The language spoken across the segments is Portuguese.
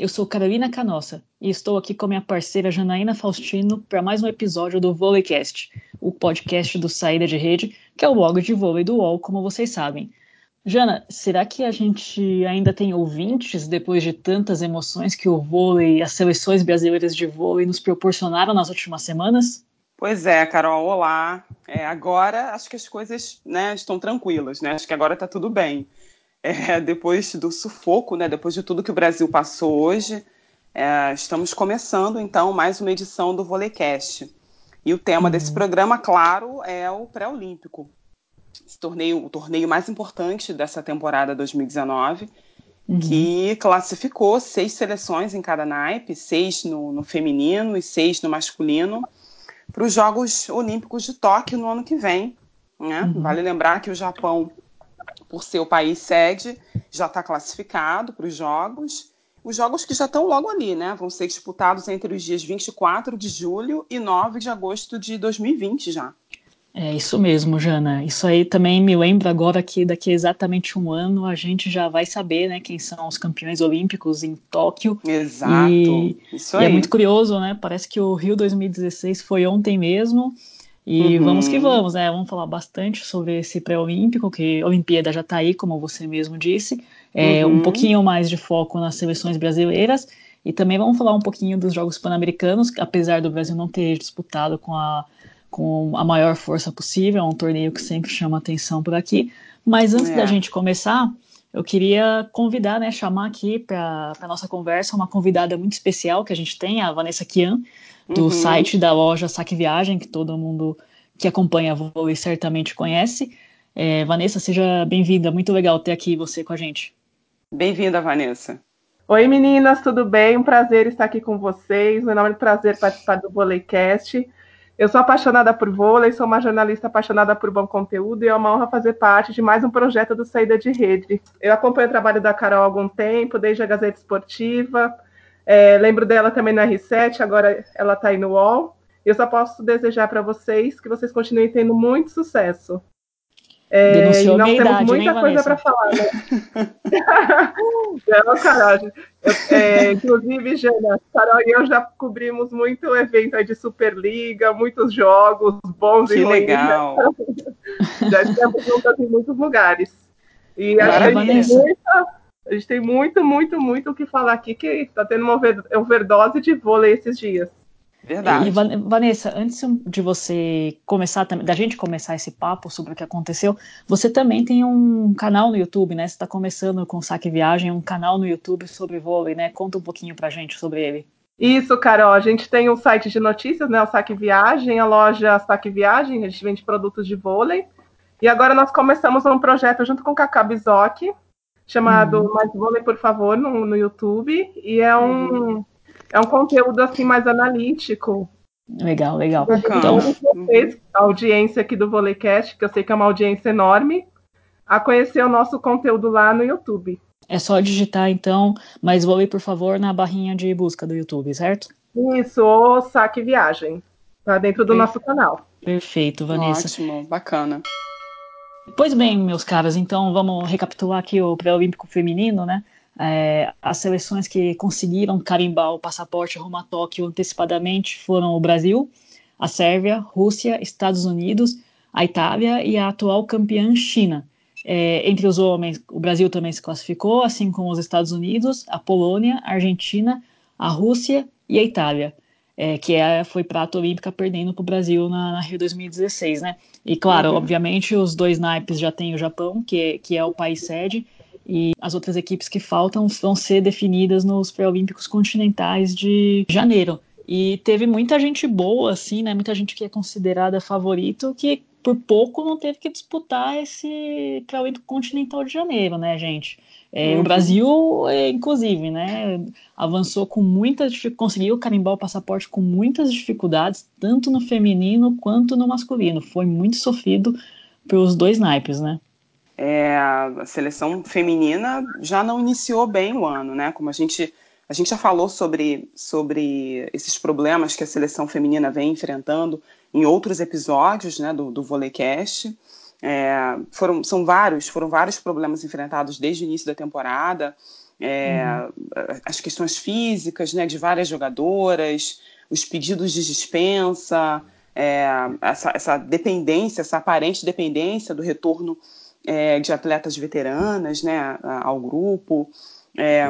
Eu sou Carolina Canossa e estou aqui com minha parceira Janaína Faustino para mais um episódio do Vôleicast, o podcast do Saída de Rede, que é o blog de vôlei do UOL, como vocês sabem. Jana, será que a gente ainda tem ouvintes depois de tantas emoções que o vôlei as seleções brasileiras de vôlei nos proporcionaram nas últimas semanas? Pois é, Carol, olá. É, agora acho que as coisas né, estão tranquilas, né? Acho que agora está tudo bem é, depois do sufoco, né, depois de tudo que o Brasil passou hoje, é, estamos começando então mais uma edição do Volecast. E o tema uhum. desse programa, claro, é o pré-olímpico. Torneio, o torneio mais importante dessa temporada 2019, uhum. que classificou seis seleções em cada naipe, seis no, no feminino e seis no masculino, para os Jogos Olímpicos de Tóquio no ano que vem. Né? Uhum. Vale lembrar que o Japão por ser o país sede, já está classificado para os jogos. Os jogos que já estão logo ali, né? Vão ser disputados entre os dias 24 de julho e 9 de agosto de 2020 já. É isso mesmo, Jana. Isso aí também me lembra agora que daqui a exatamente um ano a gente já vai saber, né, quem são os campeões olímpicos em Tóquio. Exato. E, isso aí. E é muito curioso, né? Parece que o Rio 2016 foi ontem mesmo. E uhum. vamos que vamos, né? Vamos falar bastante sobre esse pré-olímpico, que a Olimpíada já está aí, como você mesmo disse. É, uhum. Um pouquinho mais de foco nas seleções brasileiras. E também vamos falar um pouquinho dos Jogos Pan-Americanos, apesar do Brasil não ter disputado com a, com a maior força possível, é um torneio que sempre chama atenção por aqui. Mas antes é. da gente começar, eu queria convidar, né, chamar aqui para a nossa conversa uma convidada muito especial que a gente tem, a Vanessa Kian do uhum. site da loja Saque Viagem, que todo mundo que acompanha vôlei certamente conhece. É, Vanessa, seja bem-vinda, muito legal ter aqui você com a gente. Bem-vinda, Vanessa. Oi meninas, tudo bem? Um prazer estar aqui com vocês. Meu nome é prazer participar do Voleicast. Eu sou apaixonada por vôlei, sou uma jornalista apaixonada por bom conteúdo e é uma honra fazer parte de mais um projeto do Saída de Rede. Eu acompanho o trabalho da Carol há algum tempo, desde a Gazeta Esportiva, é, lembro dela também no R7, agora ela está aí no UOL. Eu só posso desejar para vocês que vocês continuem tendo muito sucesso. É, Denunciou e nós temos idade, muita coisa para falar, né? Não, Carol. Eu, é, inclusive, Jana, Carol e eu já cobrimos muito evento de Superliga, muitos jogos bons que e ruins. legal. já estamos juntas em muitos lugares. E acho que muita, a gente tem muito, muito, muito o que falar aqui, que está tendo uma overdose de vôlei esses dias. Verdade. E, Vanessa, antes de você começar, da gente começar esse papo sobre o que aconteceu, você também tem um canal no YouTube, né? Você está começando com o Saque Viagem, um canal no YouTube sobre vôlei, né? Conta um pouquinho pra gente sobre ele. Isso, Carol. A gente tem um site de notícias, né? O Saque Viagem, a loja Saque Viagem, a gente vende produtos de vôlei. E agora nós começamos um projeto junto com o Cacá Bizoc, chamado uhum. Mais Vôlei, por favor, no, no YouTube. E é um, uhum. É um conteúdo assim mais analítico. Legal, legal. Então, vocês, a audiência aqui do Voleicast, que eu sei que é uma audiência enorme, a conhecer o nosso conteúdo lá no YouTube. É só digitar, então, mais vôlei, por favor, na barrinha de busca do YouTube, certo? Isso, o Saque Viagem. Tá dentro do nosso canal. Perfeito, Vanessa. Ótimo, bacana. Pois bem, meus caras, então vamos recapitular aqui o pré-olímpico feminino, né? É, as seleções que conseguiram carimbar o passaporte rumo a Tóquio antecipadamente foram o Brasil, a Sérvia, Rússia, Estados Unidos, a Itália e a atual campeã China. É, entre os homens, o Brasil também se classificou, assim como os Estados Unidos, a Polônia, a Argentina, a Rússia e a Itália é, que é, foi prata olímpica perdendo para o Brasil na, na, Rio 2016, né? E claro, uhum. obviamente os dois naipes já tem o Japão, que é, que é o país sede, e as outras equipes que faltam vão ser definidas nos pré-olímpicos continentais de janeiro. E teve muita gente boa, assim, né? Muita gente que é considerada favorito, que por pouco não teve que disputar esse pré-olímpico continental de janeiro, né, gente? É, uhum. O Brasil, é, inclusive, né, avançou com muitas conseguiu carimbar o passaporte com muitas dificuldades, tanto no feminino quanto no masculino. Foi muito sofrido pelos dois naipes, né? É, a seleção feminina já não iniciou bem o ano, né? Como a gente a gente já falou sobre, sobre esses problemas que a seleção feminina vem enfrentando em outros episódios né, do, do Voleicast. É, foram, são vários, foram vários problemas enfrentados desde o início da temporada. é, uhum. as questões físicas né, de várias jogadoras, os pedidos de dispensa, é, essa, essa, dependência, essa aparente dependência do retorno é, de atletas veteranas né, ao grupo. É,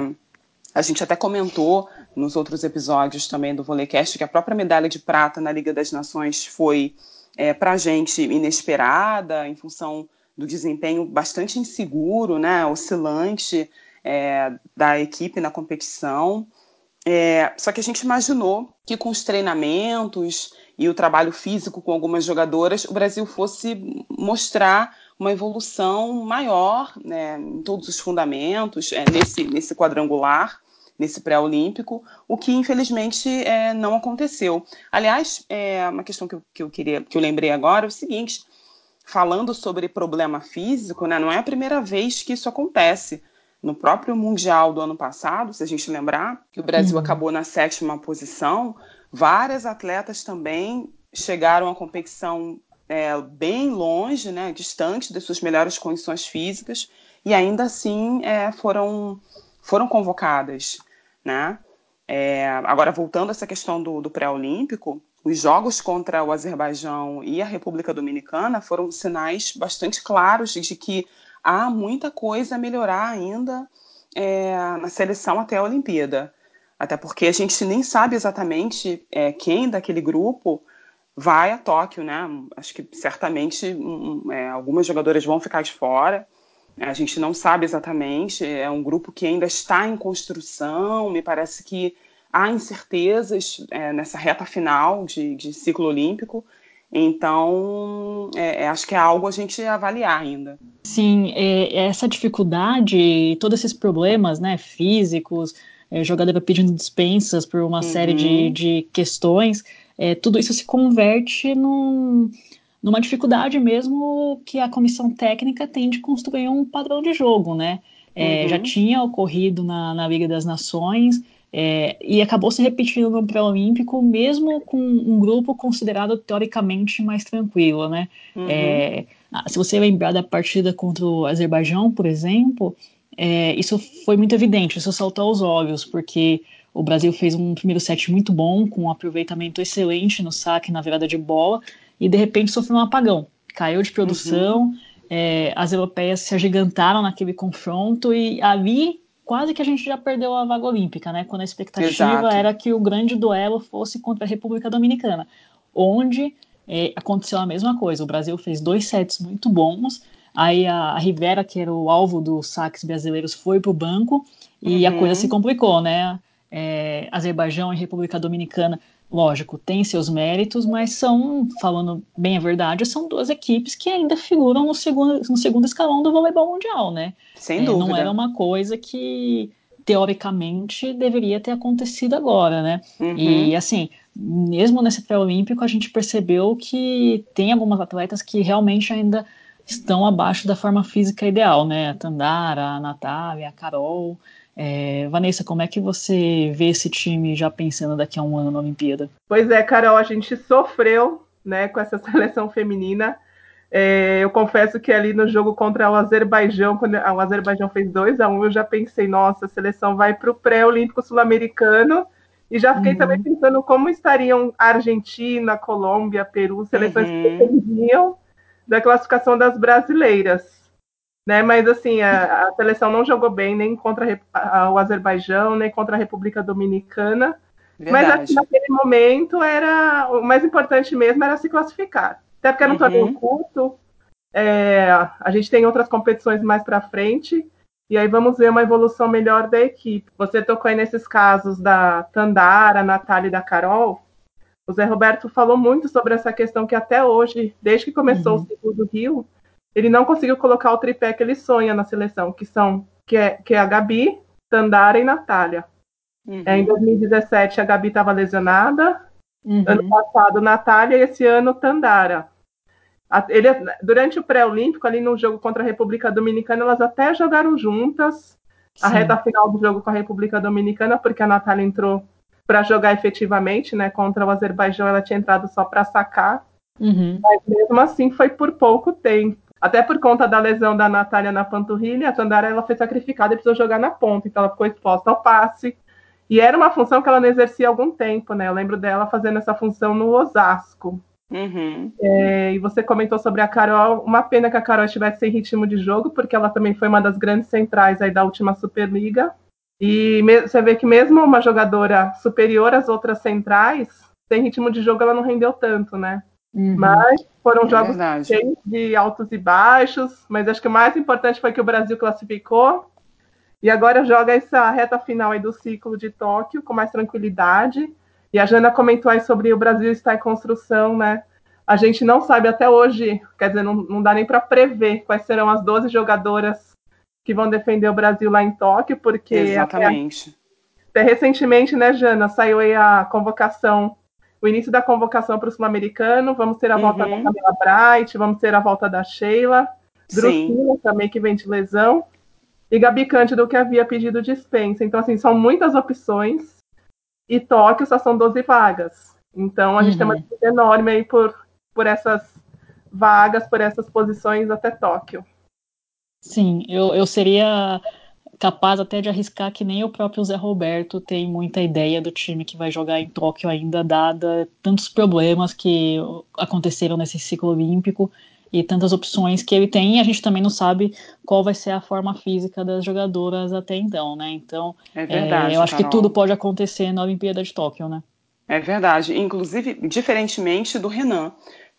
a gente até comentou nos outros episódios também do Volecast que a própria medalha de prata na Liga das Nações foi é, para a gente inesperada, em função do desempenho bastante inseguro, né, oscilante é, da equipe na competição. É, só que a gente imaginou que com os treinamentos e o trabalho físico com algumas jogadoras, o Brasil fosse mostrar uma evolução maior né, em todos os fundamentos, é, nesse, nesse quadrangular, nesse pré-olímpico, o que infelizmente é, não aconteceu. Aliás, é, uma questão que eu, que eu queria, que eu lembrei agora é o seguinte: falando sobre problema físico, né, não é a primeira vez que isso acontece. No próprio Mundial do ano passado, se a gente lembrar, que o Brasil uhum. acabou na sétima posição, várias atletas também chegaram à competição é, bem longe, né, distante das suas melhores condições físicas, e ainda assim é, foram, foram convocadas. Né? É, agora, voltando a essa questão do, do pré-olímpico, os jogos contra o Azerbaijão e a República Dominicana foram sinais bastante claros de que há muita coisa a melhorar ainda é, na seleção até a Olimpíada. Até porque a gente nem sabe exatamente é, quem daquele grupo vai a Tóquio, né? Acho que certamente um, é, algumas jogadoras vão ficar de fora. A gente não sabe exatamente. É um grupo que ainda está em construção. Me parece que há incertezas é, nessa reta final de, de ciclo olímpico. Então, é, é, acho que é algo a gente avaliar ainda. Sim, é, essa dificuldade, todos esses problemas né, físicos, é, jogadora pedindo dispensas por uma uhum. série de, uhum. de questões, é, tudo isso se converte num, numa dificuldade mesmo que a comissão técnica tem de construir um padrão de jogo, né? É, uhum. Já tinha ocorrido na, na Liga das Nações, é, e acabou se repetindo no pré-olímpico, mesmo com um grupo considerado teoricamente mais tranquilo, né? Uhum. É, se você lembrar da partida contra o Azerbaijão, por exemplo, é, isso foi muito evidente, isso saltou aos olhos, porque o Brasil fez um primeiro set muito bom, com um aproveitamento excelente no saque na virada de bola, e de repente sofreu um apagão. Caiu de produção, uhum. é, as europeias se agigantaram naquele confronto, e ali quase que a gente já perdeu a vaga olímpica, né? Quando a expectativa Exato. era que o grande duelo fosse contra a República Dominicana, onde é, aconteceu a mesma coisa. O Brasil fez dois sets muito bons, aí a, a Rivera, que era o alvo dos saques brasileiros, foi para o banco e uhum. a coisa se complicou, né? É, Azerbaijão e República Dominicana lógico, tem seus méritos, mas são, falando bem a verdade, são duas equipes que ainda figuram no segundo, no segundo escalão do voleibol mundial, né? Sem é, dúvida. Não era uma coisa que teoricamente deveria ter acontecido agora, né? Uhum. E assim, mesmo nesse pré-olímpico a gente percebeu que tem algumas atletas que realmente ainda estão abaixo da forma física ideal, né? A Tandara, a Natália, a Carol, é, Vanessa, como é que você vê esse time já pensando daqui a um ano na Olimpíada? Pois é, Carol, a gente sofreu né, com essa seleção feminina. É, eu confesso que ali no jogo contra o Azerbaijão, quando o Azerbaijão fez 2 a 1 um, eu já pensei, nossa, a seleção vai para o pré-olímpico sul-americano. E já fiquei uhum. também pensando como estariam Argentina, Colômbia, Peru, seleções uhum. que dependiam da classificação das brasileiras. Né? Mas assim, a, a seleção não jogou bem nem contra a, o Azerbaijão, nem contra a República Dominicana. Verdade. Mas assim, naquele momento era o mais importante mesmo era se classificar. Até porque era um uhum. torneio curto, é, a gente tem outras competições mais para frente, e aí vamos ver uma evolução melhor da equipe. Você tocou aí nesses casos da Tandara, Natália e da Carol. O Zé Roberto falou muito sobre essa questão que até hoje, desde que começou uhum. o ciclo do Rio, ele não conseguiu colocar o tripé que ele sonha na seleção, que são que é, que é a Gabi, Tandara e Natália. Uhum. É, em 2017 a Gabi estava lesionada, uhum. ano passado Natália e esse ano Tandara. Ele, durante o pré-olímpico, ali no jogo contra a República Dominicana, elas até jogaram juntas Sim. a reta final do jogo com a República Dominicana, porque a Natália entrou para jogar efetivamente, né? Contra o Azerbaijão, ela tinha entrado só para sacar. Uhum. Mas mesmo assim foi por pouco tempo. Até por conta da lesão da Natália na panturrilha, a Tandara ela foi sacrificada e precisou jogar na ponta, então ela ficou exposta ao passe. E era uma função que ela não exercia há algum tempo, né? Eu lembro dela fazendo essa função no Osasco. Uhum. É, e você comentou sobre a Carol. Uma pena que a Carol estivesse sem ritmo de jogo, porque ela também foi uma das grandes centrais aí da última Superliga. E você vê que mesmo uma jogadora superior às outras centrais, sem ritmo de jogo ela não rendeu tanto, né? Uhum. Mas foram é jogos verdade. cheios de altos e baixos. Mas acho que o mais importante foi que o Brasil classificou. E agora joga essa reta final aí do ciclo de Tóquio com mais tranquilidade. E a Jana comentou aí sobre o Brasil estar em construção, né? A gente não sabe até hoje, quer dizer, não, não dá nem para prever quais serão as 12 jogadoras que vão defender o Brasil lá em Tóquio, porque. Exatamente. Até, até recentemente, né, Jana, saiu aí a convocação, o início da convocação para o Sul-Americano. Vamos ter a uhum. volta da Camila Bright, vamos ter a volta da Sheila, Drusila também, que vem de lesão, e Gabi Cândido, que havia pedido dispensa. Então, assim, são muitas opções e Tóquio só são 12 vagas. Então a gente tem uma uhum. disputa enorme aí por, por essas vagas, por essas posições até Tóquio. Sim, eu, eu seria capaz até de arriscar que nem o próprio Zé Roberto tem muita ideia do time que vai jogar em Tóquio ainda, dada tantos problemas que aconteceram nesse ciclo olímpico e tantas opções que ele tem, e a gente também não sabe qual vai ser a forma física das jogadoras até então, né? Então, é verdade, é, eu acho Carol. que tudo pode acontecer na Olimpíada de Tóquio, né? É verdade, inclusive, diferentemente do Renan,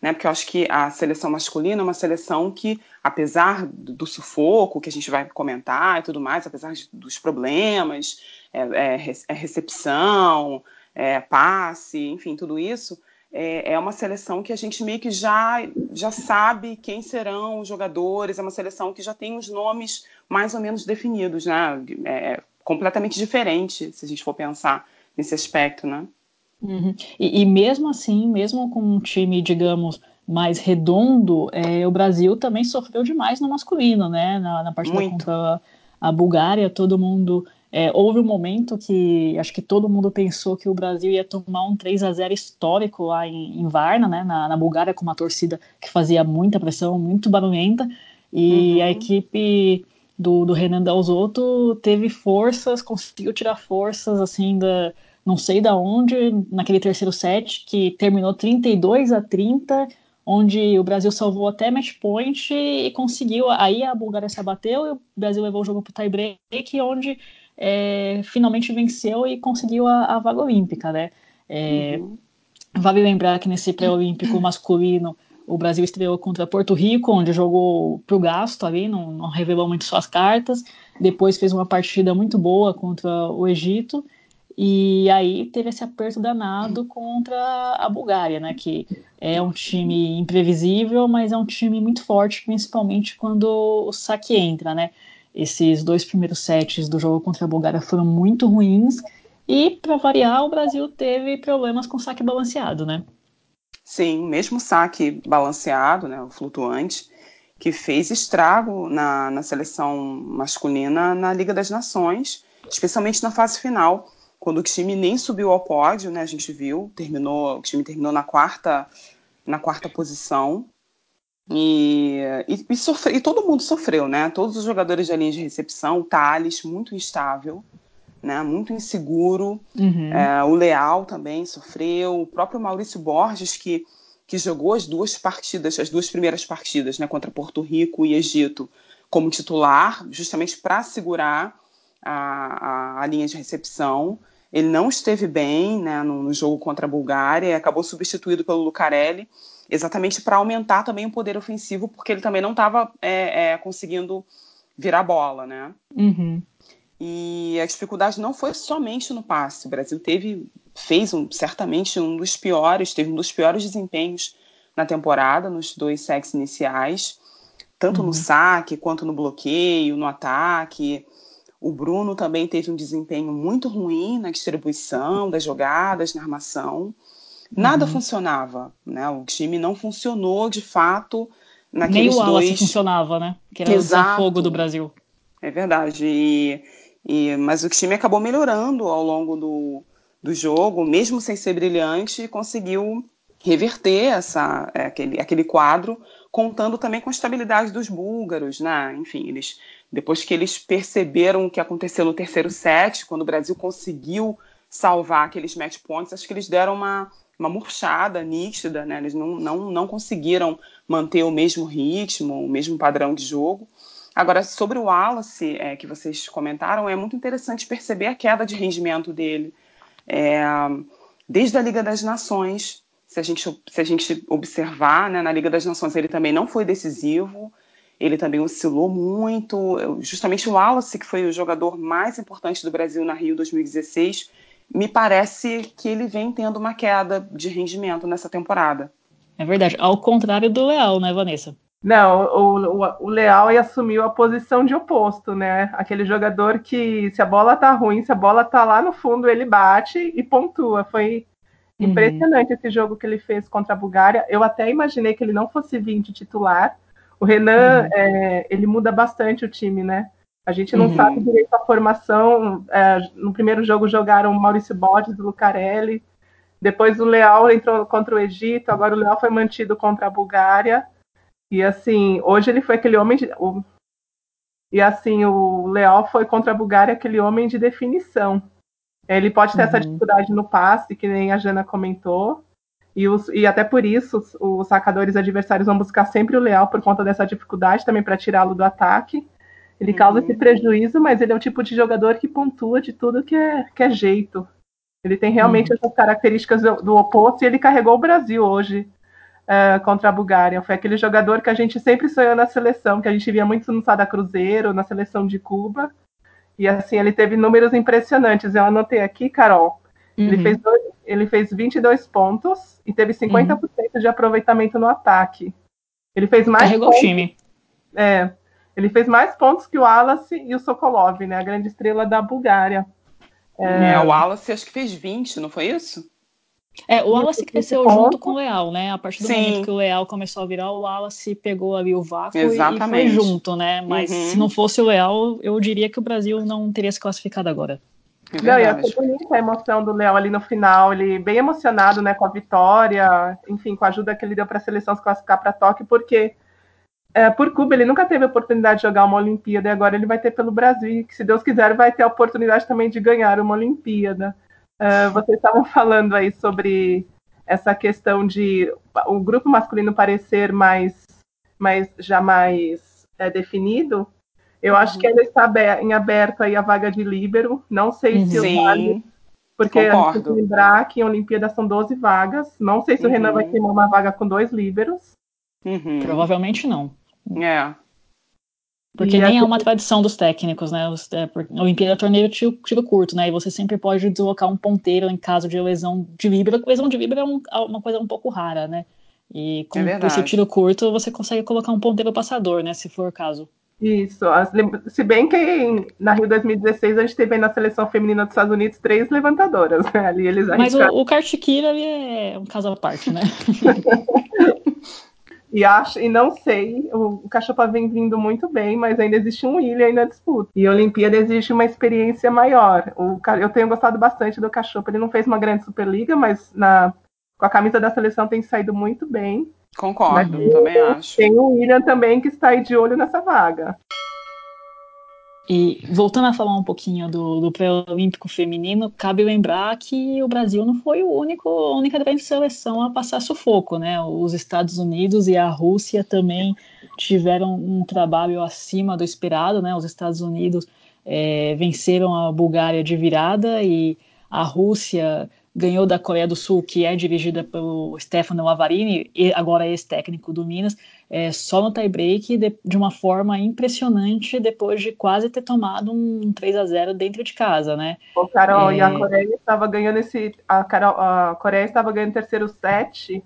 né? Porque eu acho que a seleção masculina é uma seleção que, apesar do sufoco que a gente vai comentar e tudo mais, apesar dos problemas, é, é, é recepção, é, passe, enfim, tudo isso, é, é, uma seleção que a gente meio que já, já sabe quem serão os jogadores, é uma seleção que já tem os nomes mais ou menos definidos, né? É completamente diferente, se a gente for pensar nesse aspecto, né? Uhum. E, e, mesmo assim, mesmo com um time, digamos, mais redondo, é, o Brasil também sofreu demais no masculino, né? Na, na partida Muito. contra a Bulgária, todo mundo é, houve um momento que acho que todo mundo pensou que o Brasil ia tomar um 3 a 0 histórico lá em, em Varna, né, na, na, Bulgária, com uma torcida que fazia muita pressão, muito barulhenta, e uhum. a equipe do, do Renan Dalzotto teve forças, conseguiu tirar forças, assim, da, não sei da onde, naquele terceiro set, que terminou 32 a 30, onde o Brasil salvou até match point e conseguiu, aí a Bulgária se abateu e o Brasil levou o jogo para o tie break, onde é, finalmente venceu e conseguiu a, a vaga olímpica, né? É, uhum. Vale lembrar que nesse pré-olímpico masculino o Brasil estreou contra Porto Rico, onde jogou pro gasto ali, não, não, revelou muito suas cartas. Depois fez uma partida muito boa contra o Egito. E aí teve esse aperto danado contra a Bulgária, né? Que é um time imprevisível, mas é um time muito forte, principalmente quando o saque entra, né? Esses dois primeiros sets do jogo contra a Bulgária foram muito ruins. E, para variar, o Brasil teve problemas com saque balanceado, né? Sim, mesmo saque balanceado, né, o flutuante, que fez estrago na, na seleção masculina na Liga das Nações, especialmente na fase final, quando o time nem subiu ao pódio, né? A gente viu, terminou, o time terminou na quarta, na quarta posição. E, e, e, sofre, e, todo mundo sofreu, né? Todos os jogadores da linha de recepção, o Thales, muito instável, né? muito inseguro. Uhum. É, o Leal também sofreu. O próprio Maurício Borges, que, que jogou as duas partidas, as duas primeiras partidas, né? contra Porto Rico e Egito, como titular, justamente para segurar a, a, a, linha de recepção. Ele não esteve bem né, no, no jogo contra a Bulgária e acabou substituído pelo Lucarelli exatamente para aumentar também o poder ofensivo, porque ele também não estava é, é, conseguindo virar bola, né? Uhum. E a dificuldade não foi somente no passe. O Brasil teve, fez um, certamente um dos piores, teve um dos piores desempenhos na temporada, nos dois sets iniciais, tanto uhum. no saque quanto no bloqueio, no ataque. O Bruno também teve um desempenho muito ruim na distribuição das jogadas, na armação. Nada uhum. funcionava, né? O time não funcionou de fato naqueles Nem o Wallace dois... funcionava, né? Que era Exato. o fogo do Brasil. É verdade. E, e, mas o time acabou melhorando ao longo do, do jogo, mesmo sem ser brilhante, conseguiu reverter essa, é, aquele, aquele quadro, contando também com a estabilidade dos búlgaros, né? Enfim, eles depois que eles perceberam o que aconteceu no terceiro set, quando o Brasil conseguiu salvar aqueles match points, acho que eles deram uma, uma murchada nítida, né? Eles não, não, não conseguiram manter o mesmo ritmo, o mesmo padrão de jogo. Agora, sobre o Wallace, é, que vocês comentaram, é muito interessante perceber a queda de rendimento dele. É, desde a Liga das Nações, se a gente, se a gente observar, né, na Liga das Nações ele também não foi decisivo, ele também oscilou muito. Justamente o Wallace, que foi o jogador mais importante do Brasil na Rio 2016, me parece que ele vem tendo uma queda de rendimento nessa temporada. É verdade, ao contrário do Leal, né, Vanessa? Não, o, o, o Leal assumiu a posição de oposto, né? Aquele jogador que, se a bola tá ruim, se a bola tá lá no fundo, ele bate e pontua. Foi uhum. impressionante esse jogo que ele fez contra a Bulgária. Eu até imaginei que ele não fosse vir de titular. O Renan, uhum. é, ele muda bastante o time, né? A gente não uhum. sabe direito a formação. É, no primeiro jogo jogaram o Maurício Borges, o Lucarelli. Depois o Leal entrou contra o Egito. Agora o Leal foi mantido contra a Bulgária. E assim, hoje ele foi aquele homem de, o, e assim, o Leal foi contra a Bulgária aquele homem de definição. Ele pode ter uhum. essa dificuldade no passe, que nem a Jana comentou, e, os, e até por isso os, os sacadores adversários vão buscar sempre o Leal por conta dessa dificuldade também para tirá-lo do ataque. Ele uhum. causa esse prejuízo, mas ele é o tipo de jogador que pontua de tudo que é, que é jeito. Ele tem realmente uhum. essas características do, do oposto e ele carregou o Brasil hoje uh, contra a Bulgária. Foi aquele jogador que a gente sempre sonhou na seleção, que a gente via muito no Sada Cruzeiro, na seleção de Cuba. E assim, ele teve números impressionantes. Eu anotei aqui, Carol. Uhum. Ele, fez dois, ele fez 22 pontos e teve 50% uhum. de aproveitamento no ataque. Ele fez mais Carregou pontos, o time. É, ele fez mais pontos que o Wallace e o Sokolov, né, a grande estrela da Bulgária. É, é o Wallace acho que fez 20, não foi isso? É, o Wallace cresceu junto com o Leal, né? A partir do Sim. momento que o Leal começou a virar, o Wallace pegou ali o vácuo Exatamente. e foi junto, né? Mas uhum. se não fosse o Leal, eu diria que o Brasil não teria se classificado agora. É não, e é bonita a emoção do Leal ali no final, ele bem emocionado, né, com a vitória, enfim, com a ajuda que ele deu para a seleção se classificar para Tóquio, porque é, por Cuba ele nunca teve a oportunidade de jogar uma Olimpíada e agora ele vai ter pelo Brasil, e que se Deus quiser vai ter a oportunidade também de ganhar uma Olimpíada. Uh, vocês estavam falando aí sobre essa questão de o grupo masculino parecer mais, mais já mais é, definido. Eu uhum. acho que ainda está em aberto aí a vaga de líbero. Não sei se Sim, vale, porque concordo. tem que lembrar que em Olimpíada são 12 vagas. Não sei se uhum. o Renan vai ter uma vaga com dois líberos. Uhum. Provavelmente não. É. Porque e nem é uma tradição dos técnicos, né? É, a Olimpíada é torneio tiro, tiro, curto, né? E você sempre pode deslocar um ponteiro em caso de lesão de vibra. Lesão de vibra é um, uma coisa um pouco rara, né? E com, é esse tiro curto você consegue colocar um ponteiro passador, né? Se for o caso. Isso. Se bem que na Rio 2016 a gente teve aí na seleção feminina dos Estados Unidos três levantadoras, né? Ali eles Mas o, o Kart Kira é um caso à parte, né? E acho, e não sei, o, Cachopa vem vindo muito bem, mas ainda existe um William aí na disputa. E a Olimpíada existe uma experiência maior. O, eu tenho gostado bastante do Cachopa. Ele não fez uma grande Superliga, mas na, com a camisa da seleção tem saído muito bem. Concordo, também acho. Tem o William também que está aí de olho nessa vaga. E voltando a falar um pouquinho do, do pré-olímpico feminino, cabe lembrar que o Brasil não foi o único, a única grande seleção a passar sufoco, né? Os Estados Unidos e a Rússia também tiveram um trabalho acima do esperado, né? Os Estados Unidos é, venceram a Bulgária de virada e a Rússia ganhou da Coreia do Sul, que é dirigida pelo Stefano Lavarini, agora ex-técnico do Minas, é, só no tie-break de, de, uma forma impressionante depois de quase ter tomado um 3 a 0 dentro de casa, né? O Carol, é... e a Coreia estava ganhando esse. A, Carol, a Coreia estava ganhando o terceiro set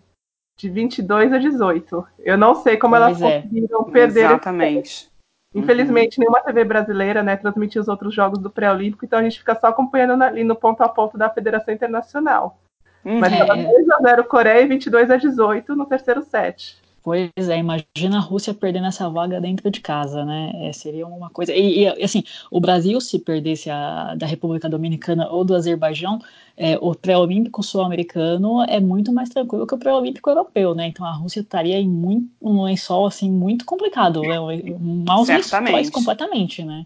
de 22 a 18. Eu não sei como pois elas é. conseguiram perder. Exatamente. Infelizmente, uhum. nenhuma TV brasileira né, transmitiu os outros jogos do pré-olímpico, então a gente fica só acompanhando ali no ponto a ponto da Federação Internacional. Uhum. Mas estava 2 a 0 Coreia e 22 a 18 no terceiro set. Pois é, imagina a Rússia perdendo essa vaga dentro de casa, né? É, seria uma coisa. E, e, assim, o Brasil, se perdesse a da República Dominicana ou do Azerbaijão, é, o pré-olímpico sul-americano é muito mais tranquilo que o pré-olímpico europeu, né? Então a Rússia estaria em muito, um lençol assim muito complicado, né? um maus lençóis completamente, né?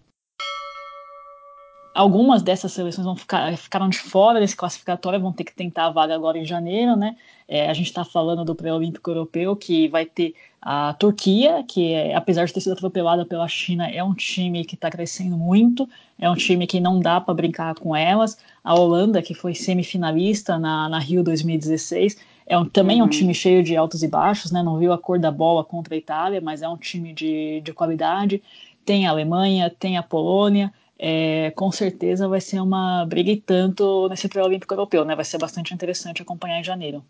Algumas dessas seleções vão ficar, ficaram de fora desse classificatório, vão ter que tentar a vaga agora em janeiro, né? É, a gente está falando do pré-olímpico europeu, que vai ter a Turquia, que é, apesar de ter sido atropelada pela China, é um time que está crescendo muito, é um time que não dá para brincar com elas. A Holanda, que foi semifinalista na, na Rio 2016, é um, também uhum. é um uhum. time cheio de altos e baixos, né? Não viu a cor da bola contra a Itália, mas é um time de, de qualidade. Tem a Alemanha, tem a Polônia. É, com certeza vai ser uma briga e tanto nesse pré-olímpico europeu, né? Vai ser bastante interessante acompanhar em janeiro.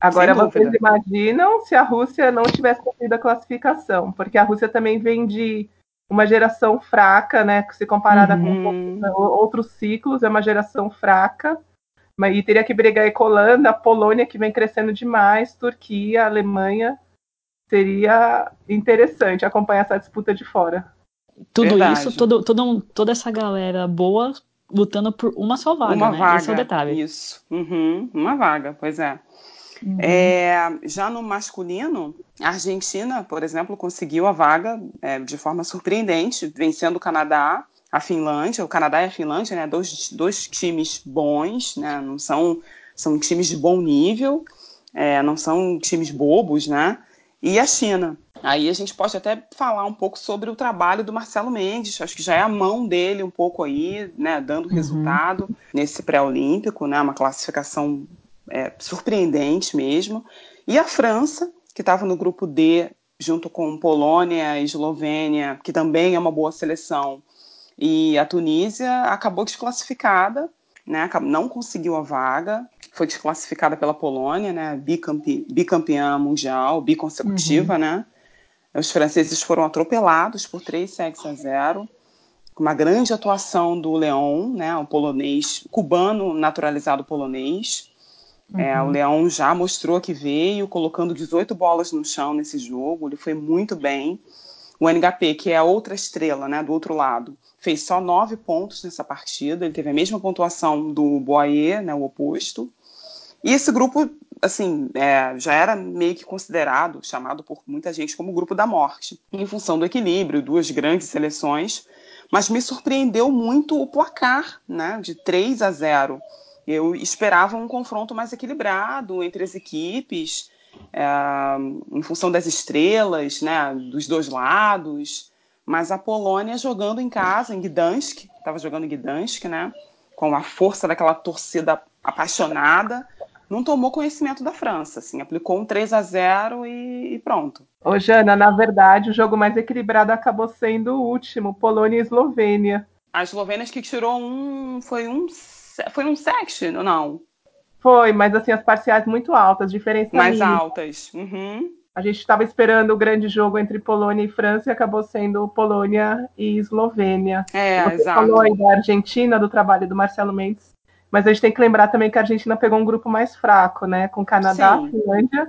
Agora vocês imaginam se a Rússia não tivesse conseguido a classificação, porque a Rússia também vem de uma geração fraca, né? Se comparada uhum. com outros ciclos, é uma geração fraca. Mas, e teria que brigar com a Holanda, a Polônia, que vem crescendo demais, Turquia, Alemanha. Seria interessante acompanhar essa disputa de fora. Tudo Verdade. isso, todo, todo, toda essa galera boa lutando por uma só vaga, uma né? Vaga, Esse é o detalhe. Isso, uhum, uma vaga, pois é. Uhum. É, já no masculino, a Argentina, por exemplo, conseguiu a vaga é, de forma surpreendente, vencendo o Canadá, a Finlândia. O Canadá e a Finlândia, né, dois, dois times bons, né, não são, são times de bom nível, é, não são times bobos, né? E a China. Aí a gente pode até falar um pouco sobre o trabalho do Marcelo Mendes, acho que já é a mão dele um pouco aí, né, dando uhum. resultado nesse pré-olímpico, né, uma classificação é, surpreendente mesmo. E a França, que estava no grupo D, junto com Polônia e Eslovênia, que também é uma boa seleção, e a Tunísia, acabou desclassificada, né, não conseguiu a vaga, foi desclassificada pela Polônia, né, bicampe, bicampeã mundial, biconsecutiva, uhum. né. Os franceses foram atropelados por 3 sets a 0 com uma grande atuação do Leon, né, o polonês, cubano naturalizado polonês, Uhum. É, o Leão já mostrou que veio, colocando 18 bolas no chão nesse jogo, ele foi muito bem. O NHP, que é a outra estrela, né, do outro lado, fez só nove pontos nessa partida, ele teve a mesma pontuação do Boyer, né, o oposto. E esse grupo, assim, é, já era meio que considerado, chamado por muita gente como grupo da morte, em função do equilíbrio, duas grandes seleções, mas me surpreendeu muito o placar, né, de 3 a 0 eu esperava um confronto mais equilibrado entre as equipes, é, em função das estrelas, né, dos dois lados. Mas a Polônia jogando em casa, em Gdansk, estava jogando em Gdansk, né, com a força daquela torcida apaixonada, não tomou conhecimento da França, assim, aplicou um 3 a 0 e, e pronto. Ô, Jana, na verdade, o jogo mais equilibrado acabou sendo o último, Polônia e Eslovênia. A Eslovênia que tirou um, foi um foi um ou não? Foi, mas assim, as parciais muito altas, diferença Mais mínima. altas. Uhum. A gente estava esperando o grande jogo entre Polônia e França e acabou sendo Polônia e Eslovênia. É, Você exato. falou aí da Argentina, do trabalho do Marcelo Mendes, mas a gente tem que lembrar também que a Argentina pegou um grupo mais fraco, né? Com Canadá, Sim. Finlândia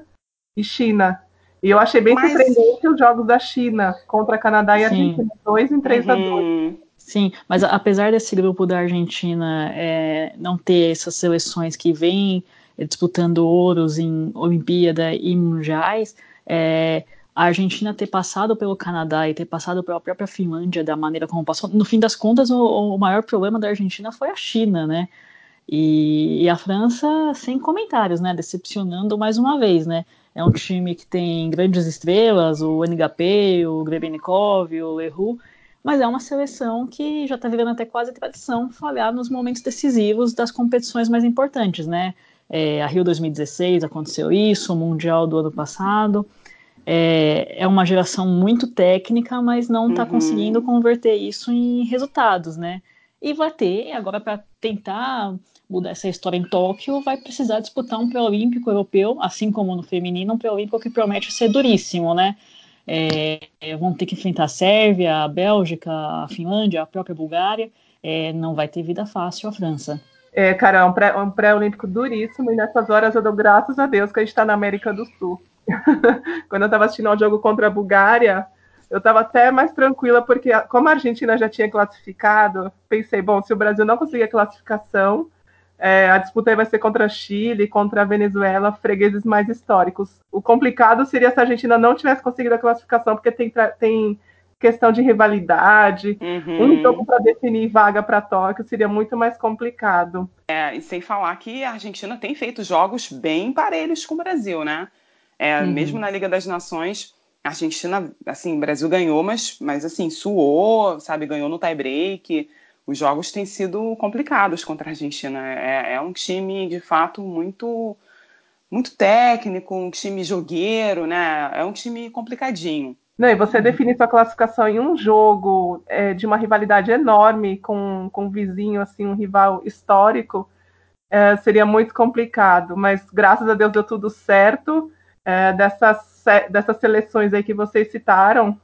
e China. E eu achei bem mas... surpreendente os jogos da China contra Canadá e Sim. Argentina, 2 em 3 uhum. a 2. Sim, mas apesar desse grupo da Argentina é, não ter essas seleções que vêm é, disputando ouros em Olimpíada e Mundiais, é, a Argentina ter passado pelo Canadá e ter passado pela própria Finlândia da maneira como passou, no fim das contas, o, o maior problema da Argentina foi a China, né? E, e, a França, sem comentários, né? Decepcionando mais uma vez, né? É um time que tem grandes estrelas, o NHP, o Grebenikov, o Leroux, mas é uma seleção que já está virando até quase tradição falhar nos momentos decisivos das competições mais importantes, né? É, a Rio 2016 aconteceu isso, o Mundial do ano passado. É, é uma geração muito técnica, mas não está uhum. conseguindo converter isso em resultados, né? E vai ter, agora para tentar mudar essa história em Tóquio, vai precisar disputar um pré-olímpico europeu, assim como no feminino, um pré-olímpico que promete ser duríssimo, né? é, vão ter que enfrentar a Sérvia, a Bélgica, a Finlândia, a própria Bulgária. É, não vai ter vida fácil a França. É, cara, é um pré-olímpico pré duríssimo e nessas horas eu dou graças a Deus que a gente está na América do Sul. quando eu estava assistindo ao jogo contra a Bulgária, eu estava até mais tranquila, porque como a Argentina já tinha classificado, pensei, bom, se o Brasil não conseguir a classificação, é, a disputa vai ser contra Chile, contra a Venezuela, fregueses mais históricos. O complicado seria se a Argentina não tivesse conseguido a classificação, porque tem, tem questão de rivalidade, uhum. um jogo para definir vaga para Tóquio seria muito mais complicado. É, e sem falar que a Argentina tem feito jogos bem parelhos com o Brasil, né? É, uhum. Mesmo na Liga das Nações, a Argentina, assim, o Brasil ganhou, mas, mas assim, suou, sabe? Ganhou no tie-break os jogos têm sido complicados contra a Argentina. É, é um time, de fato, muito muito técnico, um time jogueiro, né? É um time complicadinho. Não, e você definir sua classificação em um jogo é, de uma rivalidade enorme com, com um vizinho, assim, um rival histórico, é, seria muito complicado. Mas graças a Deus deu tudo certo. É, dessas, dessas seleções aí que vocês citaram,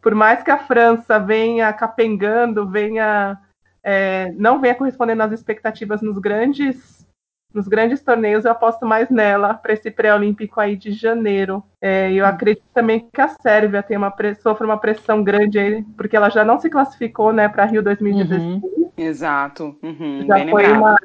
por mais que a França venha capengando, venha é, não venha correspondendo às expectativas nos grandes nos grandes torneios, eu aposto mais nela para esse pré-olímpico aí de janeiro. É, eu acredito também que a Sérvia tem uma sofre uma pressão grande aí, porque ela já não se classificou né, para Rio 2016. Uhum. Exato. Uhum, já, foi uma,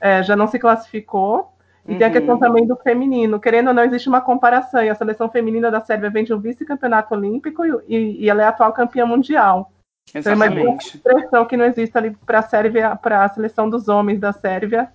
é, já não se classificou. E uhum. tem a questão uhum. também do feminino. Querendo ou não, existe uma comparação. E a seleção feminina da Sérvia vem de um vice-campeonato olímpico e, e ela é a atual campeã mundial. Exatamente. Então, uma pressão que não existe ali para a Sérvia, para a seleção dos homens da Sérvia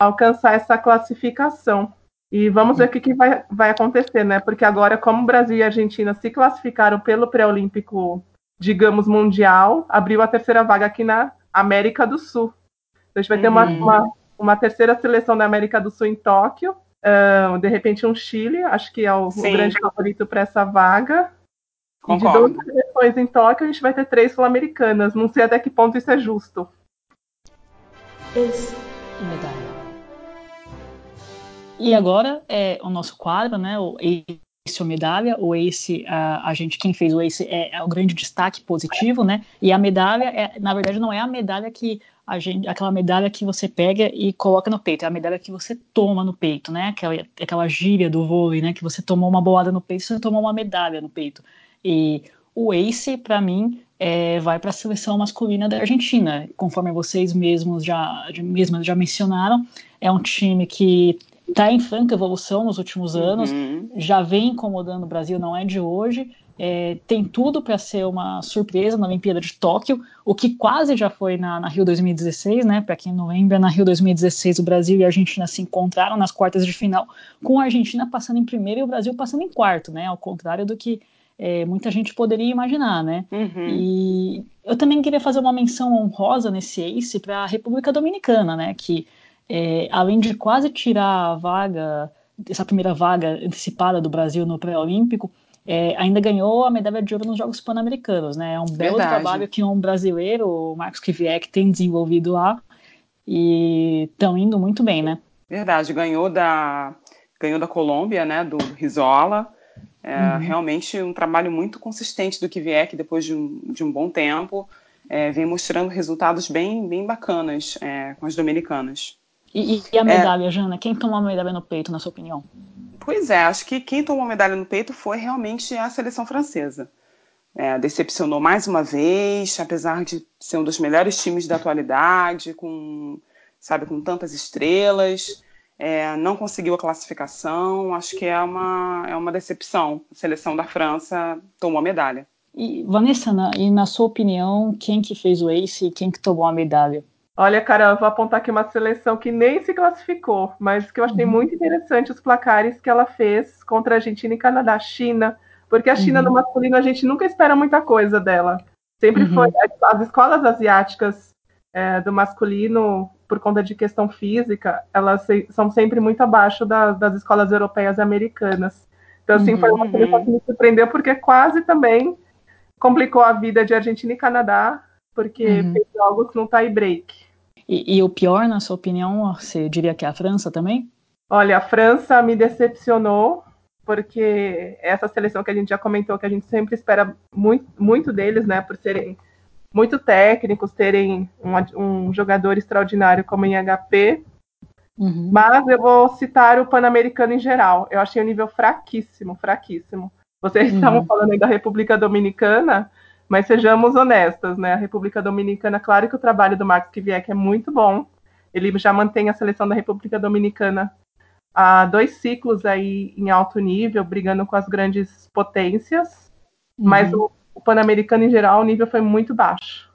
alcançar essa classificação. E vamos ver o que, que vai, vai acontecer, né? Porque agora, como o Brasil e a Argentina se classificaram pelo pré-olímpico, digamos, mundial, abriu a terceira vaga aqui na América do Sul. Então, a gente vai ter uma, uhum. uma, uma, terceira seleção da América do Sul em Tóquio. Uh, de repente, um Chile, acho que é o, o grande favorito para essa vaga. Concordo. E de seleções em Tóquio, a gente vai ter três sul-americanas. Não sei até que ponto isso é justo. Esse e medalha. E agora é o nosso quadro, né? O Ace ou medalha, o Ace, a, a gente, quem fez o Ace é, é, o grande destaque positivo, né? E a medalha, é, na verdade, não é a medalha que a gente, aquela medalha que você pega e coloca no peito, é a medalha que você toma no peito, né? Aquela, aquela gíria do vôlei, né? Que você tomou uma boada no peito, você tomou uma medalha no peito. E o Ace, para mim, é, vai para a seleção masculina da Argentina. Conforme vocês mesmos já, mesmos já mencionaram, é um time que está em franca evolução nos últimos anos, uhum. já vem incomodando o Brasil, não é de hoje. É, tem tudo para ser uma surpresa na Olimpíada de Tóquio, o que quase já foi na, na Rio 2016, né? Para quem não lembra, na Rio 2016 o Brasil e a Argentina se encontraram nas quartas de final, com a Argentina passando em primeiro e o Brasil passando em quarto, né? Ao contrário do que é, muita gente poderia imaginar, né? Uhum. E eu também queria fazer uma menção honrosa nesse ace para a República Dominicana, né? Que é, além de quase tirar a vaga, essa primeira vaga antecipada do Brasil no pré-olímpico, é, ainda ganhou a medalha de ouro nos Jogos Pan-Americanos, né? É um belo Verdade. trabalho que um brasileiro, o Marcos Kivieck, tem desenvolvido lá e estão indo muito bem, né? Verdade, ganhou da ganhou da Colômbia, né? Do Rizola é uhum. realmente um trabalho muito consistente do que vier, que depois de um, de um bom tempo é, vem mostrando resultados bem, bem bacanas é, com as dominicanas. E, e a medalha, é, Jana? Quem tomou a medalha no peito, na sua opinião? Pois é, acho que quem tomou a medalha no peito foi realmente a seleção francesa. É, decepcionou mais uma vez, apesar de ser um dos melhores times da atualidade, com, sabe, com tantas estrelas é, não conseguiu a classificação, acho que é uma, é uma decepção. A seleção da França tomou a medalha. E, Vanessa, na, e na sua opinião, quem que fez o ace e quem que tomou a medalha? Olha, cara, eu vou apontar aqui uma seleção que nem se classificou, mas que eu achei uhum. muito interessante os placares que ela fez contra a Argentina e Canadá, China, porque a China uhum. no masculino a gente nunca espera muita coisa dela. Sempre uhum. foi as escolas asiáticas é, do masculino por conta de questão física, elas se, são sempre muito abaixo da, das escolas europeias e americanas. Então, assim, uhum, foi uma coisa uhum. que me surpreendeu, porque quase também complicou a vida de Argentina e Canadá, porque uhum. fez jogos no tie break. E, e, o pior, na sua opinião, você diria que é a França também? Olha, a França me decepcionou, porque essa seleção que a gente já comentou, que a gente sempre espera muito, muito deles, né, por serem muito técnicos, terem um, um jogador extraordinário como em HP, Uhum. Mas eu vou citar o Pan-Americano em geral. Eu achei o nível fraquíssimo, fraquíssimo. Vocês uhum. estavam falando aí da República Dominicana, mas sejamos honestas, né? A República Dominicana, claro que o trabalho do Marcos Kivieck é muito bom. Ele já mantém a seleção da República Dominicana há dois ciclos aí em alto nível, brigando com as grandes potências. Uhum. Mas o, o Pan-Americano em geral, o nível foi muito baixo.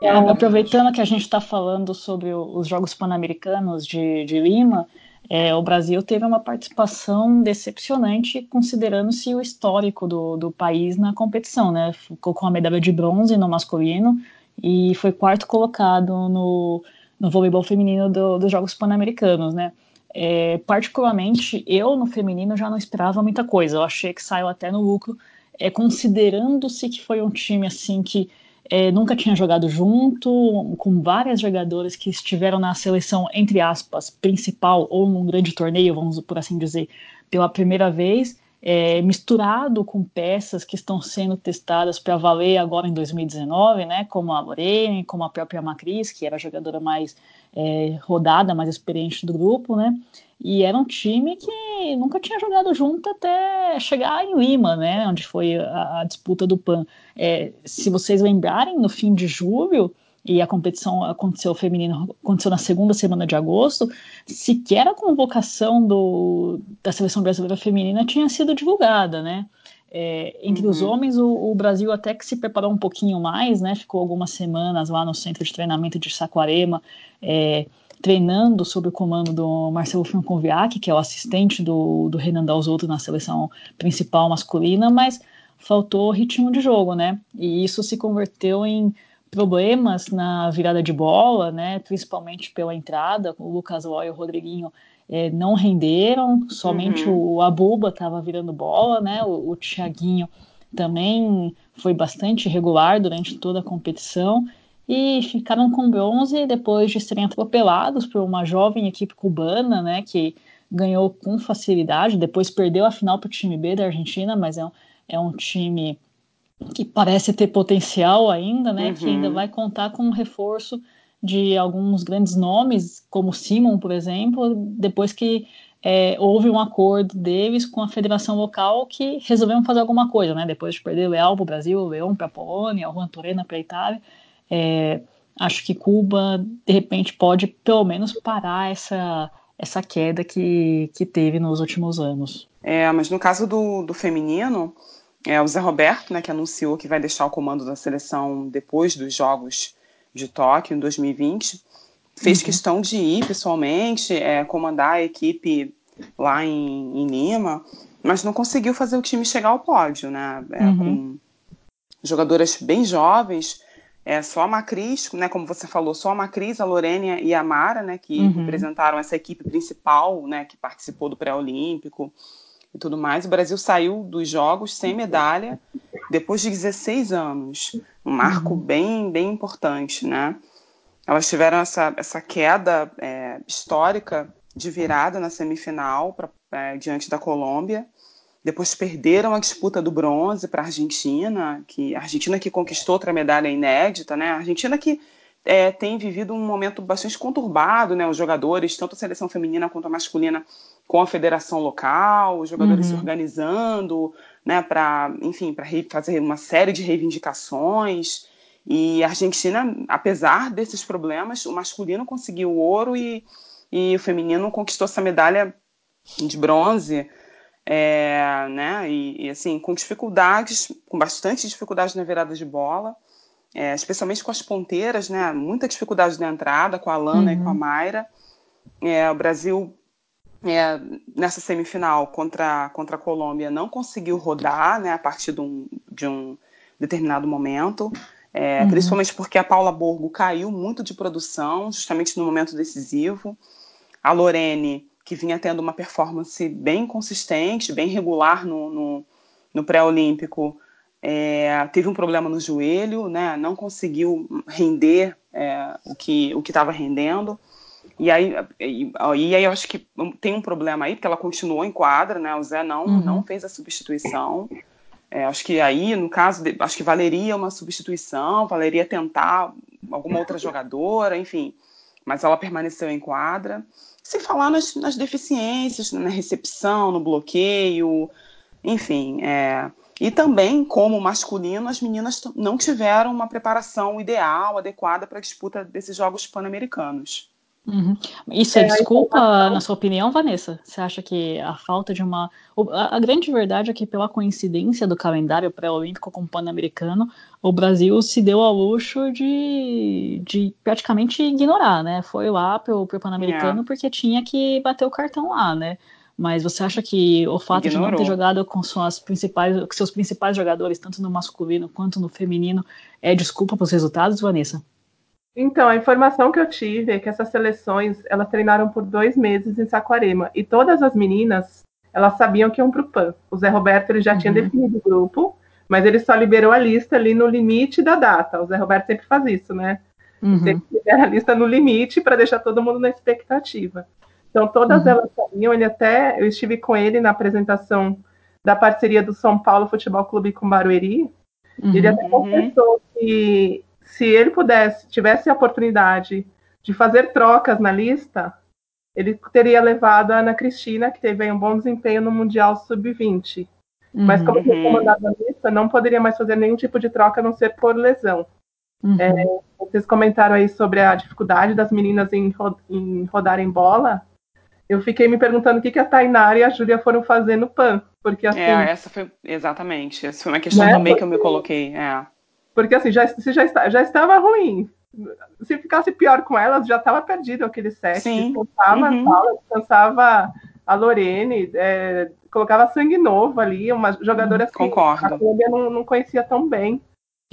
É, aproveitando que a gente está falando sobre os Jogos Pan-Americanos de, de, Lima, é, o Brasil teve uma participação decepcionante, considerando-se o histórico do, do, país na competição, né? Ficou com a medalha de bronze no masculino e foi quarto colocado no, no voleibol feminino do, dos Jogos Pan-Americanos, né? É, particularmente, eu no feminino já não esperava muita coisa. Eu achei que saiu até no lucro, é, considerando-se que foi um time assim que é, nunca tinha jogado junto, com várias jogadoras que estiveram na seleção, entre aspas, principal ou num grande torneio, vamos por assim dizer, pela primeira vez, é, misturado com peças que estão sendo testadas para valer agora em 2019, né, como a Lorene, como a própria Macris, que era a jogadora mais é, rodada, mais experiente do grupo, né, e era um time que nunca tinha jogado junto até chegar em Lima, né? Onde foi a, a disputa do PAN. É, se vocês lembrarem, no fim de julho, e a competição aconteceu feminino aconteceu na segunda semana de agosto, sequer a convocação do, da seleção brasileira feminina tinha sido divulgada, né? É, entre uhum. os homens, o, o, Brasil até que se preparou um pouquinho mais, né? Ficou algumas semanas lá no centro de treinamento de Saquarema, é, treinando sob o comando do Marcelo Francoviac, que é o assistente do, do Renan Dalzotto na seleção principal masculina, mas faltou ritmo de jogo, né? E isso se converteu em problemas na virada de bola, né? Principalmente pela entrada, o Lucas Loy e o Rodriguinho é, não renderam, somente uhum. o Abuba estava virando bola, né? O, o Thiaguinho também foi bastante regular durante toda a competição e ficaram com bronze depois de serem atropelados por uma jovem equipe cubana, né, que ganhou com facilidade, depois perdeu a final para o time B da Argentina, mas é um, é um time que parece ter potencial ainda, né, uhum. que ainda uhum. vai contar com um reforço de alguns grandes nomes, como Simon, por exemplo, depois que é, houve um acordo deles com a federação local que resolveram fazer alguma coisa, né, depois de perder o Leal para o Brasil, o Leão para a Polônia, o Juan Torena para a Itália, é, acho que Cuba, de repente, pode pelo menos parar essa, essa queda que, que teve nos últimos anos. É, mas no caso do, do feminino, é o Zé Roberto, né, que anunciou que vai deixar o comando da seleção depois dos Jogos de Tóquio em 2020, fez uhum. questão de ir pessoalmente, é, comandar a equipe lá em, em, Lima, mas não conseguiu fazer o time chegar ao pódio, né? É, uhum. Com jogadoras bem jovens, é só a Macris, né, como você falou, só a Macris, a Lorênia e a Mara, né, que uhum. representaram essa equipe principal, né, que participou do pré-olímpico e tudo mais. O Brasil saiu dos jogos sem medalha depois de 16 anos, um marco uhum. bem, bem importante, né? Elas tiveram essa, essa queda é, histórica de virada na semifinal pra, é, diante da Colômbia depois perderam a disputa do bronze para a Argentina, que a Argentina que conquistou outra medalha inédita, né? A Argentina que é, tem vivido um momento bastante conturbado, né? Os jogadores, tanto a seleção feminina quanto a masculina, com a federação local, os jogadores uhum. se organizando, né? Para, enfim, para fazer uma série de reivindicações. E a Argentina, apesar desses problemas, o masculino conseguiu o ouro e, e o feminino conquistou essa medalha de bronze é, né, e, e, assim, com dificuldades, com bastante dificuldade na virada de bola, é, especialmente com as ponteiras, né, muita dificuldade na entrada, com a Lana uhum. e com a uhum. Mayra. É, o Brasil, é, nessa semifinal contra, contra a Colômbia, não conseguiu rodar né, a partir de um, de um determinado momento. É, uhum. Principalmente porque a Paula Borgo caiu muito de produção, justamente no momento decisivo. A Lorene que vinha tendo uma performance bem consistente, bem regular no, no, no pré-olímpico, é, teve um problema no joelho, né, não conseguiu render é, o que o estava rendendo. E aí, e, e, aí eu acho que tem um problema aí, porque ela continuou em quadra, né, o Zé não, uhum. não fez a substituição. É, acho que aí, no caso, acho que valeria uma substituição, valeria tentar alguma outra jogadora, enfim mas ela permaneceu em quadra. Sem falar nas, nas deficiências, na recepção, no bloqueio, enfim. É... E também, como masculino, as meninas não tiveram uma preparação ideal, adequada para a disputa desses Jogos Pan-Americanos. Uhum. Isso é, desculpa, na sua opinião, Vanessa? Você acha que a falta de uma. A, grande verdade é que, pela coincidência do calendário pré-olímpico com o Pan-Americano, o Brasil se deu ao luxo de, de praticamente ignorar, né? Foi lá pro, pro Pan-Americano é. porque tinha que bater o cartão lá, né? Mas você acha que o fato Ignorou. de não ter jogado com suas principais, com seus principais jogadores, tanto no masculino quanto no feminino, é desculpa para os resultados, Vanessa? Então, a informação que eu tive é que essas seleções, elas treinaram por dois meses em Saquarema. E todas as meninas, elas sabiam que iam para o PAN. O Zé Roberto ele já uhum. tinha definido o grupo, mas ele só liberou a lista ali no limite da data. O Zé Roberto sempre faz isso, né? Uhum. Sempre libera a lista no limite para deixar todo mundo na expectativa. Então, todas uhum. elas sabiam. Ele até, eu estive com ele na apresentação da parceria do São Paulo Futebol Clube com Barueri. Uhum. Ele até confessou que se ele pudesse, tivesse a oportunidade de fazer trocas na lista, ele teria levado a Ana Cristina, que teve um bom desempenho no Mundial Sub-20. Uhum. Mas como ele comandado na lista, não poderia mais fazer nenhum tipo de troca, a não ser por lesão. Uhum. É, vocês comentaram aí sobre a dificuldade das meninas em, ro em rodarem bola. Eu fiquei me perguntando o que, que a Tainara e a Júlia foram fazer no PAN. Porque, assim, é, essa foi, exatamente. Essa foi uma questão né? também que eu me coloquei. É. Porque assim, já, se já, está, já estava ruim. Se ficasse pior com elas, já estava perdido aquele set. Sim. Descansava uhum. a descansava a Lorene, é, colocava sangue novo ali, uma jogadora assim, Concordo. a Colômbia não, não conhecia tão bem.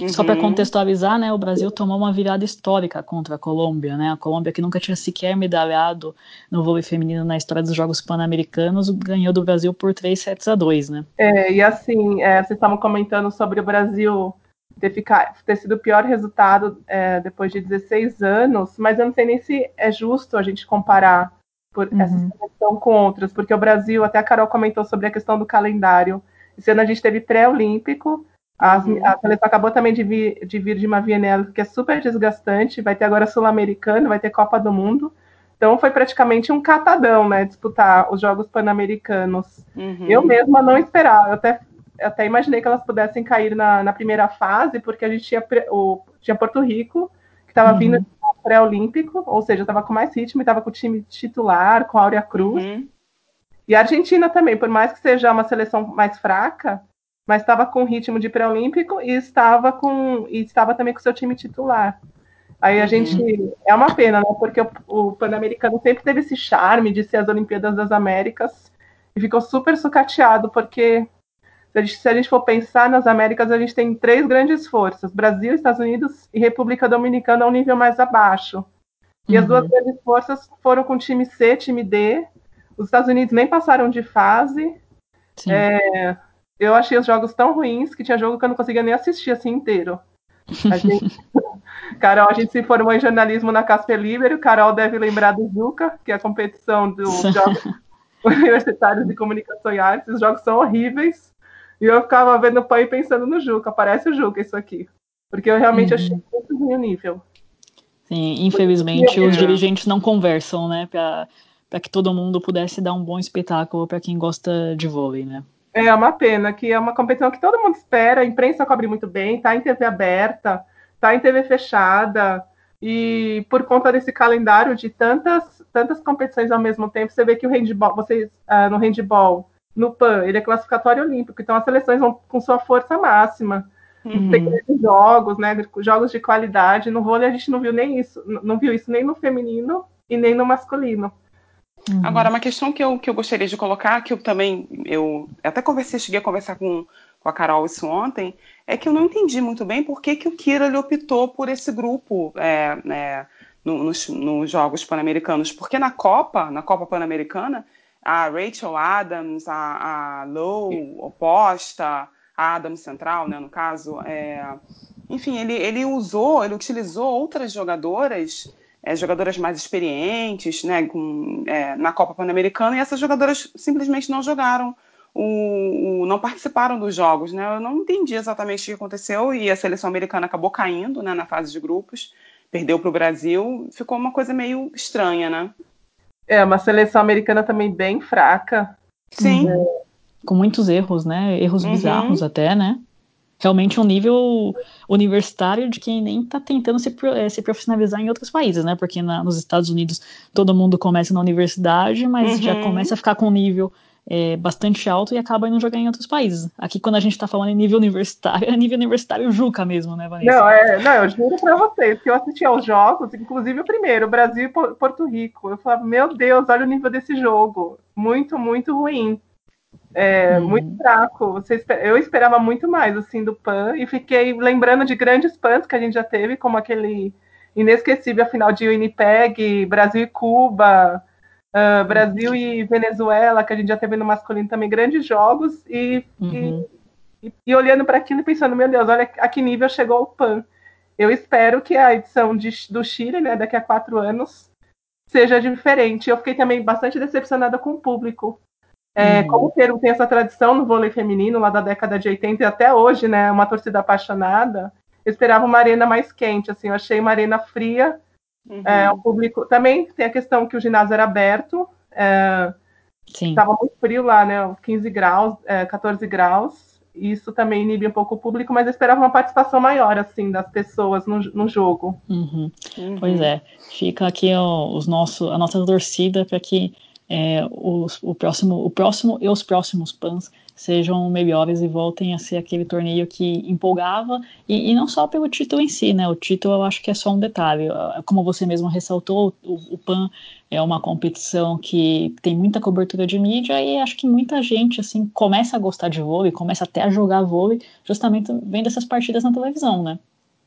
Uhum. Só para contextualizar, né, o Brasil tomou uma virada histórica contra a Colômbia, né? A Colômbia que nunca tinha sequer medalhado no vôlei feminino na história dos Jogos Pan-Americanos, ganhou do Brasil por 3 sets a 2, né? É, e assim, é, vocês estavam comentando sobre o Brasil ter, ficar, ter sido o pior resultado é, depois de 16 anos, mas eu não sei nem se é justo a gente comparar por uhum. essa seleção com outras, porque o Brasil, até a Carol comentou sobre a questão do calendário. Esse ano a gente teve pré-olímpico, a, uhum. a seleção acabou também de vir, de vir de uma VNL que é super desgastante, vai ter agora Sul-Americano, vai ter Copa do Mundo. Então foi praticamente um catadão, né? Disputar os Jogos Pan-Americanos. Uhum. Eu mesma não esperava. Eu até até imaginei que elas pudessem cair na, na primeira fase, porque a gente tinha, o, tinha Porto Rico, que estava uhum. vindo pré-olímpico, ou seja, estava com mais ritmo, estava com o time titular, com a Áurea Cruz. Uhum. E a Argentina também, por mais que seja uma seleção mais fraca, mas estava com ritmo de pré-olímpico e estava com e estava também com seu time titular. Aí a uhum. gente é uma pena, né? Porque o, o Pan-Americano sempre teve esse charme de ser as Olimpíadas das Américas e ficou super sucateado porque se a, gente, se a gente for pensar nas Américas, a gente tem três grandes forças: Brasil, Estados Unidos e República Dominicana a um nível mais abaixo. E uhum. as duas grandes forças foram com time C, time D. Os Estados Unidos nem passaram de fase. É, eu achei os jogos tão ruins que tinha jogo que eu não conseguia nem assistir assim inteiro. A gente... Carol, a gente se formou em jornalismo na Casper Libero. Carol deve lembrar do Zuca, que é a competição dos Jogos Universitários de Comunicação e Artes. Os jogos são horríveis. E eu ficava vendo o pai pensando no Juca, parece o Juca isso aqui. Porque eu realmente uhum. achei muito ruim o nível. Sim, infelizmente os dirigentes não conversam, né, para que todo mundo pudesse dar um bom espetáculo para quem gosta de vôlei, né? É uma pena, que é uma competição que todo mundo espera, a imprensa cobre muito bem, tá em TV aberta, tá em TV fechada, e por conta desse calendário de tantas, tantas competições ao mesmo tempo, você vê que o handball, vocês uh, no handball, no PAN, ele é classificatório olímpico, então as seleções vão com sua força máxima. Uhum. Tem jogos, né? Jogos de qualidade. No vôlei a gente não viu nem isso, não viu isso nem no feminino e nem no masculino. Uhum. Agora, uma questão que eu, que eu gostaria de colocar, que eu também eu até conversei, cheguei a conversar com, com a Carol isso ontem, é que eu não entendi muito bem por que, que o Kira ele optou por esse grupo é, é, no, nos, nos Jogos Pan-Americanos. Porque na Copa, na Copa Pan-Americana, a Rachel Adams, a, a Low oposta, a Adams central, né, no caso, é, enfim, ele, ele usou, ele utilizou outras jogadoras, é, jogadoras mais experientes, né, com, é, na Copa Pan-Americana, e essas jogadoras simplesmente não jogaram, o, o, não participaram dos jogos, né, eu não entendi exatamente o que aconteceu, e a seleção americana acabou caindo, né, na fase de grupos, perdeu para o Brasil, ficou uma coisa meio estranha, né? É, uma seleção americana também bem fraca. Sim. É. Com muitos erros, né? Erros uhum. bizarros até, né? Realmente um nível universitário de quem nem está tentando se, eh, se profissionalizar em outros países, né? Porque na, nos Estados Unidos todo mundo começa na universidade, mas uhum. já começa a ficar com um nível é, bastante alto e acaba indo jogar em outros países. Aqui, quando a gente está falando em nível universitário, é nível universitário Juca mesmo, né, Vanessa? Não, é, não eu juro para vocês que eu assisti aos jogos, inclusive o primeiro, Brasil e Porto Rico. Eu falava, meu Deus, olha o nível desse jogo. Muito, muito ruim. É, hum. Muito fraco. Você, eu esperava muito mais assim do PAN e fiquei lembrando de grandes PANs que a gente já teve, como aquele inesquecível final de Winnipeg, Brasil e Cuba, Uh, Brasil e Venezuela, que a gente já teve no masculino também grandes jogos, e, uhum. e, e, olhando para aquilo e pensando, meu Deus, olha a que nível chegou o PAN. Eu espero que a edição de, do Chile, né, daqui a quatro anos, seja diferente. Eu fiquei também bastante decepcionada com o público. É, uhum. Como o Peru tem essa tradição no vôlei feminino, lá da década de 80 e até hoje, né, uma torcida apaixonada, eu esperava uma arena mais quente, assim, eu achei uma arena fria, Uhum. É, o público também tem a questão que o ginásio era aberto, é, estava muito frio lá, né? 15 graus, é, 14 graus. Isso também inibe um pouco o público, mas eu esperava uma participação maior, assim, das pessoas no, no jogo. Uhum. Uhum. Pois é, fica aqui ó, os nosso, a nossa torcida para que é, os, o, próximo, o próximo e os próximos PANs sejam melhores e voltem a ser aquele torneio que empolgava, e, e, não só pelo título em si, né? O título eu acho que é só um detalhe. Como você mesmo ressaltou, o, o PAN é uma competição que tem muita cobertura de mídia e acho que muita gente assim começa a gostar de vôlei, começa até a jogar vôlei, justamente vendo essas partidas na televisão, né?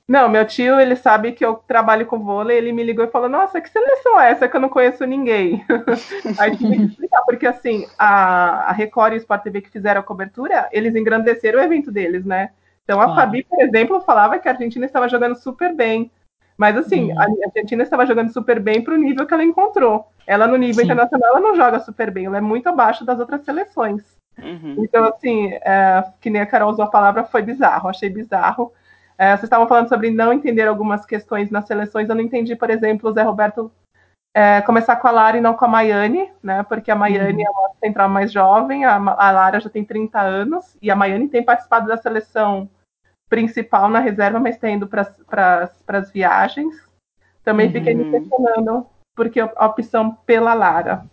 Não, meu tio, ele sabe que eu trabalho com vôlei, ele me ligou e falou, nossa, que seleção é essa que eu não conheço ninguém? Aí tive que explicar, porque assim, a, a Record e o Sport TV que fizeram a cobertura, eles engrandeceram o evento deles, né? Então a ah. Fabi, por exemplo, falava que a Argentina estava jogando super bem. Mas assim, hum. a Argentina estava jogando super bem para o nível que ela encontrou. Ela no nível Sim. internacional ela não joga super bem, ela é muito abaixo das outras seleções. Uhum. Então, assim, é, que nem a Carol usou a palavra, foi bizarro, achei bizarro. É, vocês estavam falando sobre não entender algumas questões nas seleções. Eu não entendi, por exemplo, o Zé Roberto é, começar com a Lara e não com a Maiane, né? Porque a Maiane uhum. é uma central mais jovem, a, a Lara já tem 30 anos, e a Maiane tem participado da seleção principal na reserva, mas tem indo para as viagens. Também uhum. fiquei me questionando porque a opção pela Lara.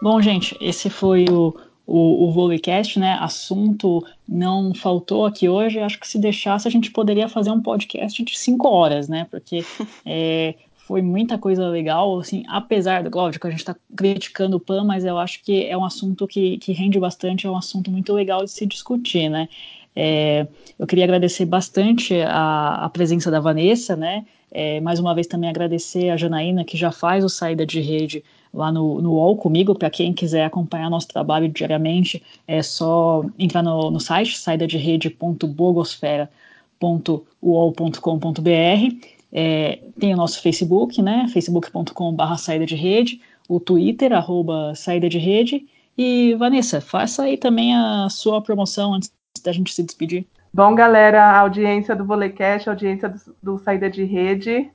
Bom, gente, esse foi o o, o Volleycast, né? Assunto não faltou aqui hoje. Acho que se deixasse, a gente poderia fazer um podcast de cinco horas, né? Porque é, foi muita coisa legal, assim, apesar, lógico, a gente está criticando o PAN, mas eu acho que é um assunto que, que rende bastante, é um assunto muito legal de se discutir, né? É, eu queria agradecer bastante a, a presença da Vanessa, né? É, mais uma vez também agradecer a Janaína, que já faz o Saída de Rede lá no, no UOL comigo. Para quem quiser acompanhar nosso trabalho diariamente, é só entrar no, no site saidaderede.blogosfera.uol.com.br. É, tem o nosso Facebook, né? facebook.com.br saída de rede, o Twitter, arroba saída de rede. E, Vanessa, faça aí também a sua promoção antes da gente se despedir. Bom, galera, audiência do Volecast, audiência do, do Saída de Rede,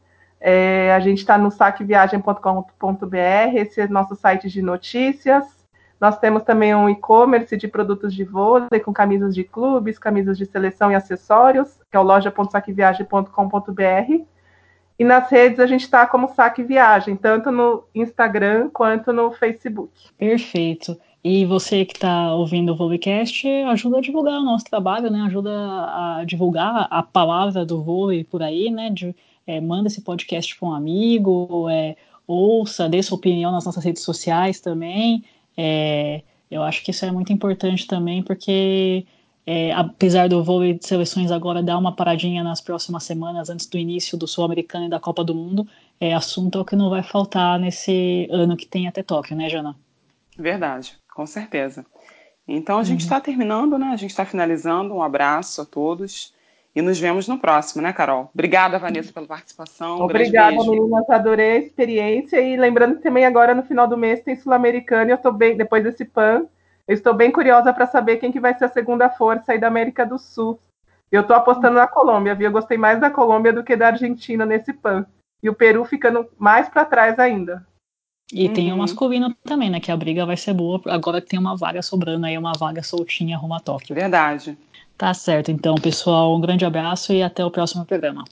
é, a gente está no saqueviagem.com.br, esse é nosso site de notícias. Nós temos também um e-commerce de produtos de vôlei, com camisas de clubes, camisas de seleção e acessórios, que é o loja.saqueviagem.com.br. E nas redes a gente está como Saque Viagem, tanto no Instagram quanto no Facebook. Perfeito. E você que está ouvindo o Volecast, ajuda a divulgar o nosso trabalho, né? Ajuda a divulgar a palavra do vôlei por aí, né? De, é, manda esse podcast para um amigo, é, ouça, dê sua opinião nas nossas redes sociais também. É, eu acho que isso é muito importante também, porque é, apesar do vôlei de seleções agora dar uma paradinha nas próximas semanas antes do início do Sul-Americano e da Copa do Mundo, é assunto é o que não vai faltar nesse ano que tem até Tóquio, né, Jana? Verdade, com certeza. Então a gente está uhum. terminando, né? A gente está finalizando. Um abraço a todos. E nos vemos no próximo, né, Carol? Obrigada, Vanessa, pela participação. Obrigada, um meninas. Adorei a experiência. E lembrando que também agora no final do mês tem sul americano e eu estou bem, depois desse PAN, eu estou bem curiosa para saber quem que vai ser a segunda força aí da América do Sul. Eu estou apostando na Colômbia, viu? Eu gostei mais da Colômbia do que da Argentina nesse PAN. E o Peru ficando mais para trás ainda. E uhum. tem o masculino também, né? Que a briga vai ser boa. Agora tem uma vaga sobrando aí, uma vaga soltinha rumo a Tóquio. Verdade. Tá certo, então, pessoal. Um grande abraço e até o próximo programa.